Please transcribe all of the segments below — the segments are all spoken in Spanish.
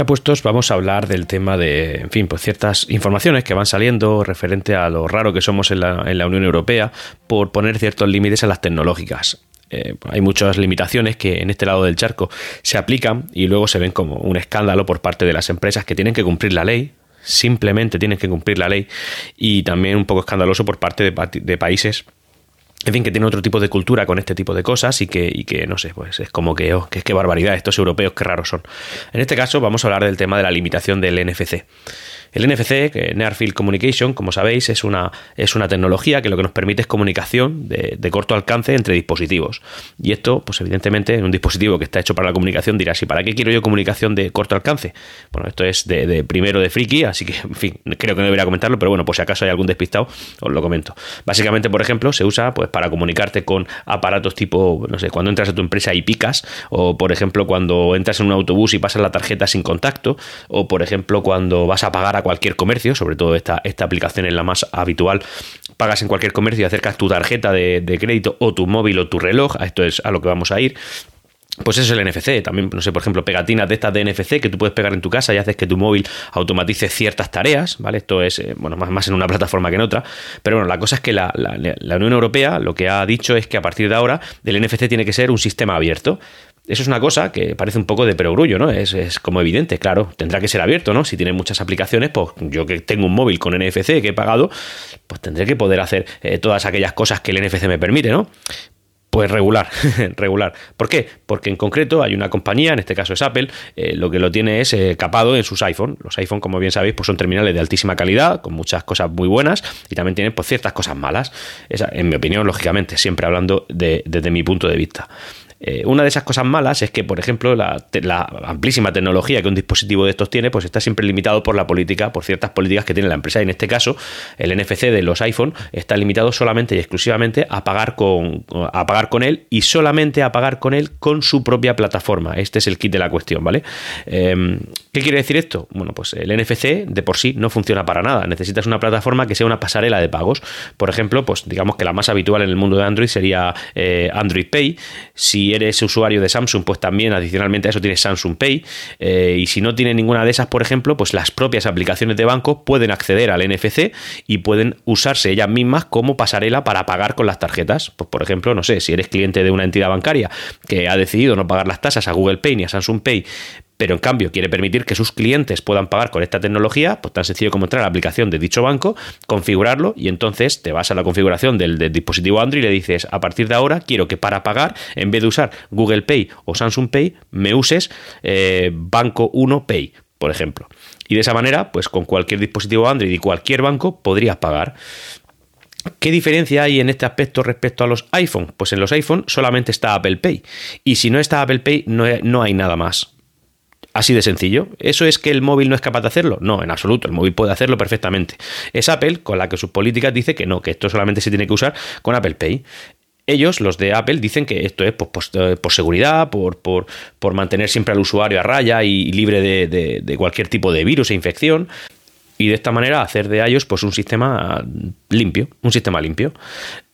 Ya puestos, vamos a hablar del tema de, en fin, pues ciertas informaciones que van saliendo referente a lo raro que somos en la, Unión Europea por poner ciertos límites a las tecnológicas. Eh, hay muchas limitaciones que en este lado del charco se aplican y luego se ven como un escándalo por parte de las empresas que tienen que cumplir la ley, simplemente tienen que cumplir la ley y también un poco escandaloso por parte de países en fin, que tiene otro tipo de cultura con este tipo de cosas y que, y que no sé, pues es como que, oh, que es que barbaridad, estos europeos, qué raros son. En este caso vamos a hablar del tema de la limitación del NFC. El NFC, Near Field Communication, como sabéis, es una, es una tecnología que lo que nos permite es comunicación de, corto alcance entre dispositivos. Y esto, pues evidentemente, en un dispositivo que está hecho para la comunicación dirás, ¿y para qué quiero yo comunicación de corto alcance? Bueno, esto es de, primero de friki, así que, en fin, creo que no debería comentarlo, pero bueno, pues si acaso hay algún despistado, os lo comento. Básicamente, por ejemplo, se usa pues para comunicarte con aparatos tipo, no sé, cuando entras a tu empresa y picas, o por ejemplo, cuando entras en un autobús y pasas la tarjeta sin contacto, o por ejemplo, cuando vas a pagar cualquier comercio, sobre todo esta, esta aplicación es la más habitual, pagas en cualquier comercio y acercas tu tarjeta de, de crédito o tu móvil o tu reloj, a esto es a lo que vamos a ir. Pues eso es el NFC. También, no sé, por ejemplo, pegatinas de estas de NFC que tú puedes pegar en tu casa y haces que tu móvil automatice ciertas tareas, ¿vale? Esto es, eh, bueno, más, en una plataforma que en otra. Pero bueno, la cosa es que la, la, Unión Europea lo que ha dicho es que a partir de ahora el NFC tiene que ser un sistema abierto. Eso es una cosa que parece un poco de perogrullo, ¿no? Es, como evidente, claro, tendrá que ser abierto, ¿no? Si tiene muchas aplicaciones, pues yo que tengo un móvil con NFC que he pagado, pues tendré que poder hacer eh, todas aquellas cosas que el NFC me permite, ¿no? Pues regular, regular. ¿Por qué? Porque en concreto hay una compañía, en este caso es Apple, eh, lo que lo tiene es eh, capado en sus iPhone. Los iPhone, como bien sabéis, pues son terminales de altísima calidad, con muchas cosas muy buenas y también tienen pues, ciertas cosas malas. Esa, en mi opinión, lógicamente, siempre hablando desde mi punto de vista. Eh, una de esas cosas malas es que, por ejemplo, la, amplísima tecnología que un dispositivo de estos tiene, pues está siempre limitado por la política, por ciertas políticas que tiene la empresa. Y en este caso, el NFC de los iPhone está limitado solamente y exclusivamente a pagar con, a pagar con él y solamente a pagar con él con su propia plataforma. Este es el kit de la cuestión, ¿vale? Em, ¿Qué quiere decir esto? Bueno, pues el NFC de por sí no funciona para nada. Necesitas una plataforma que sea una pasarela de pagos. Por ejemplo, pues digamos que la más habitual en el mundo de Android sería eh, Android Pay. Si eres usuario de Samsung, pues también adicionalmente a eso tienes Samsung Pay. Eh, y si no tiene ninguna de esas, por ejemplo, pues las propias aplicaciones de banco pueden acceder al NFC y pueden usarse ellas mismas como pasarela para pagar con las tarjetas. Pues, por ejemplo, no sé, si eres cliente de una entidad bancaria que ha decidido no pagar las tasas a Google Pay ni a Samsung Pay pero en cambio quiere permitir que sus clientes puedan pagar con esta tecnología, pues tan sencillo como entrar a la aplicación de dicho banco, configurarlo y entonces te vas a la configuración del, dispositivo Android y le dices, a partir de ahora quiero que para pagar, en vez de usar Google Pay o Samsung Pay, me uses eh, Banco 1 Pay, por ejemplo. Y de esa manera, pues con cualquier dispositivo Android y cualquier banco podrías pagar. ¿Qué diferencia hay en este aspecto respecto a los iPhone? Pues en los iPhone solamente está Apple Pay. Y si no está Apple Pay, no, no hay nada más. Así de sencillo. ¿Eso es que el móvil no es capaz de hacerlo? No, en absoluto. El móvil puede hacerlo perfectamente. Es Apple con la que sus políticas dice que no, que esto solamente se tiene que usar con Apple Pay. Ellos, los de Apple, dicen que esto es pues, eh, por, seguridad, por, por, por, mantener siempre al usuario a raya y libre de, de cualquier tipo de virus e infección y de esta manera hacer de iOS pues un sistema limpio, un sistema limpio.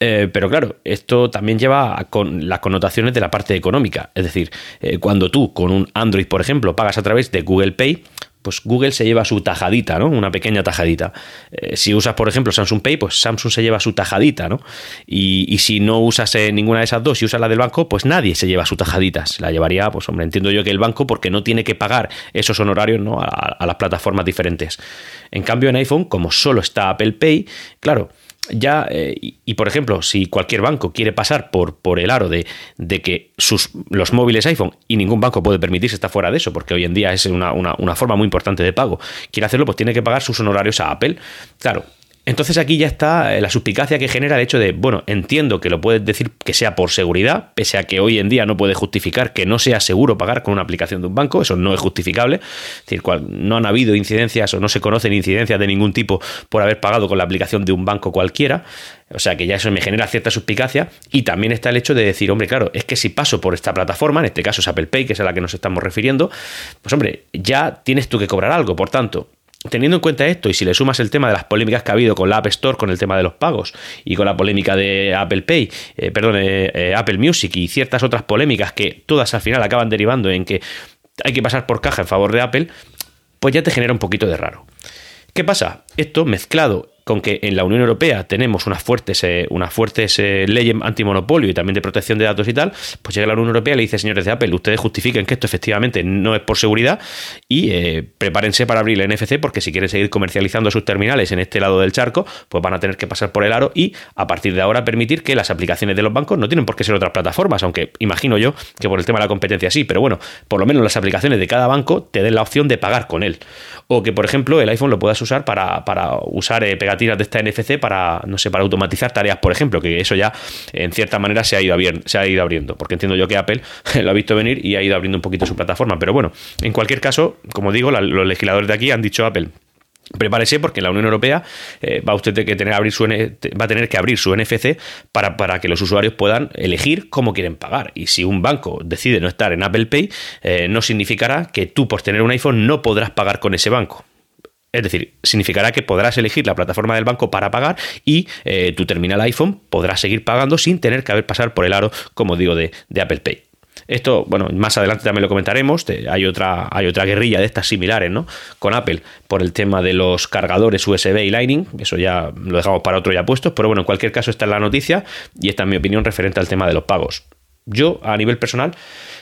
Eh, pero claro, esto también lleva con las connotaciones de la parte económica. Es decir, eh, cuando tú con un Android, por ejemplo, pagas a través de Google Pay, pues Google se lleva su tajadita, ¿no? Una pequeña tajadita. Eh, si usas, por ejemplo, Samsung Pay, pues Samsung se lleva su tajadita, ¿no? Y, si no usas eh, ninguna de esas dos y usas la del banco, pues nadie se lleva su tajadita. Se la llevaría, pues hombre, entiendo yo que el banco porque no tiene que pagar esos honorarios, ¿no? a las plataformas diferentes. En cambio, en iPhone, como solo está Apple Pay, claro, ya, eh, y, por ejemplo, si cualquier banco quiere pasar por, por el aro de, de, que sus, los móviles iPhone, y ningún banco puede permitirse estar fuera de eso, porque hoy en día es una, una, una forma muy importante de pago, quiere hacerlo, pues tiene que pagar sus honorarios a Apple. Claro, entonces aquí ya está eh, la suspicacia que genera el hecho de, bueno, entiendo que lo puedes decir que sea por seguridad, pese a que hoy en día no puede justificar que no sea seguro pagar con una aplicación de un banco, eso no es justificable, es decir, no han habido incidencias o no se conocen incidencias de ningún tipo por haber pagado con la aplicación de un banco cualquiera, o sea que ya eso me genera cierta suspicacia. Y también está el hecho de decir, hombre, claro, es que si paso por esta plataforma, en este caso es Apple Pay, que es a la que nos estamos refiriendo, pues hombre, ya tienes tú que cobrar algo, por tanto, Teniendo en cuenta esto, y si le sumas el tema de las polémicas que ha habido con la App Store, con el tema de los pagos, y con la polémica de Apple Pay, eh, perdón, eh, eh, Apple Music y ciertas otras polémicas que todas al final acaban derivando en que hay que pasar por caja en favor de Apple, pues ya te genera un poquito de raro. ¿Qué pasa? Esto mezclado con que en la Unión Europea tenemos unas fuertes, eh, unas fuertes eh, leyes antimonopolio y también de protección de datos y tal, pues llega la Unión Europea y le dice, señores de Apple, ustedes justifiquen que esto efectivamente no es por seguridad y eh, prepárense para abrir el NFC porque si quieren seguir comercializando sus terminales en este lado del charco, pues van a tener que pasar por el aro y a partir de ahora permitir que las aplicaciones de los bancos no tienen por qué ser otras plataformas, aunque imagino yo que por el tema de la competencia sí, pero bueno, por lo menos las aplicaciones de cada banco te den la opción de pagar con él. O que, por ejemplo, el iPhone lo puedas usar para, para usar pegar tiras de esta NFC para, no sé, para automatizar tareas, por ejemplo, que eso ya en cierta manera se ha ido, se ha ido abriendo, porque entiendo yo que Apple lo ha visto venir y ha ido abriendo un poquito su plataforma. Pero bueno, en cualquier caso, como digo, los legisladores de aquí han dicho Apple, Prepárese porque la Unión Europea eh, va usted que tener abrir su va a tener que abrir su NFC para, para, que los usuarios puedan elegir cómo quieren pagar. Y si un banco decide no estar en Apple Pay, eh, no significará que tú por tener un iPhone no podrás pagar con ese banco. Es decir, significará que podrás elegir la plataforma del banco para pagar y eh, tu terminal iPhone podrá seguir pagando sin tener que haber pasar por el aro, como digo, de, Apple Pay. Esto, bueno, más adelante también lo comentaremos. Hay otra, hay otra guerrilla de estas similares, ¿no? Con Apple por el tema de los cargadores USB y Lightning. Eso ya lo dejamos para otro ya puestos. Pero bueno, en cualquier caso, esta es la noticia y esta es mi opinión referente al tema de los pagos. Yo, a nivel personal,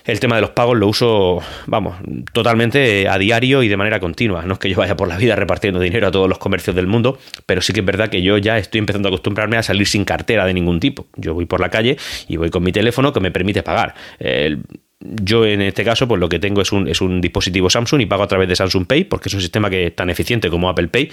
el tema de los pagos lo uso, vamos, totalmente a diario y de manera continua. No es que yo vaya por la vida repartiendo dinero a todos los comercios del mundo, pero sí que es verdad que yo ya estoy empezando a acostumbrarme a salir sin cartera de ningún tipo. Yo voy por la calle y voy con mi teléfono que me permite pagar. yo en este caso, pues lo que tengo es un, es un dispositivo Samsung y pago a través de Samsung Pay, porque es un sistema que es tan eficiente como Apple Pay,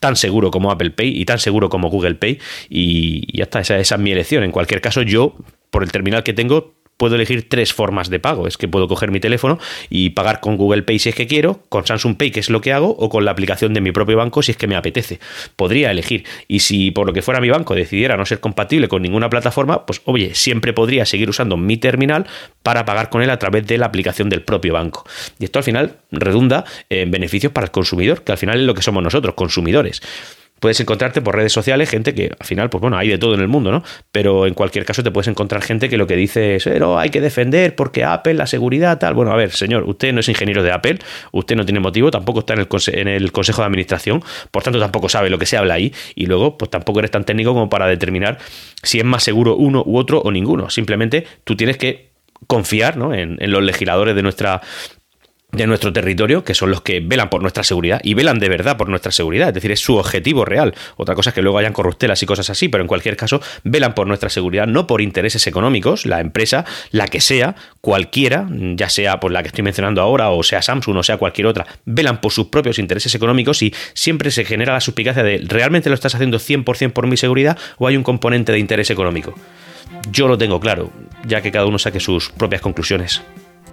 tan seguro como Apple Pay y tan seguro como Google Pay y ya está, esa, esa es mi elección. En cualquier caso, yo por el terminal que tengo, puedo elegir tres formas de pago. Es que puedo coger mi teléfono y pagar con Google Pay si es que quiero, con Samsung Pay, que es lo que hago, o con la aplicación de mi propio banco si es que me apetece. Podría elegir. Y si por lo que fuera mi banco decidiera no ser compatible con ninguna plataforma, pues oye, siempre podría seguir usando mi terminal para pagar con él a través de la aplicación del propio banco. Y esto al final redunda en beneficios para el consumidor, que al final es lo que somos nosotros, consumidores puedes encontrarte por redes sociales gente que al final, pues bueno, hay de todo en el mundo, ¿no? Pero en cualquier caso te puedes encontrar gente que lo que dice es, pero hay que defender porque Apple, la seguridad, tal. Bueno, a ver, señor, usted no es ingeniero de Apple, usted no tiene motivo, tampoco está en el, en el Consejo de Administración, por tanto tampoco sabe lo que se habla ahí y luego, pues tampoco eres tan técnico como para determinar si es más seguro uno u otro o ninguno. Simplemente tú tienes que confiar ¿no? en, en, los legisladores de nuestra, de nuestro territorio, que son los que velan por nuestra seguridad y velan de verdad por nuestra seguridad, es decir, es su objetivo real. Otra cosa es que luego hayan corruptelas y cosas así, pero en cualquier caso velan por nuestra seguridad, no por intereses económicos, la empresa, la que sea, cualquiera, ya sea por la que estoy mencionando ahora, o sea Samsung, o sea cualquier otra, velan por sus propios intereses económicos y siempre se genera la suspicacia de ¿realmente lo estás haciendo 100% por mi seguridad o hay un componente de interés económico? Yo lo tengo claro, ya que cada uno saque sus propias conclusiones.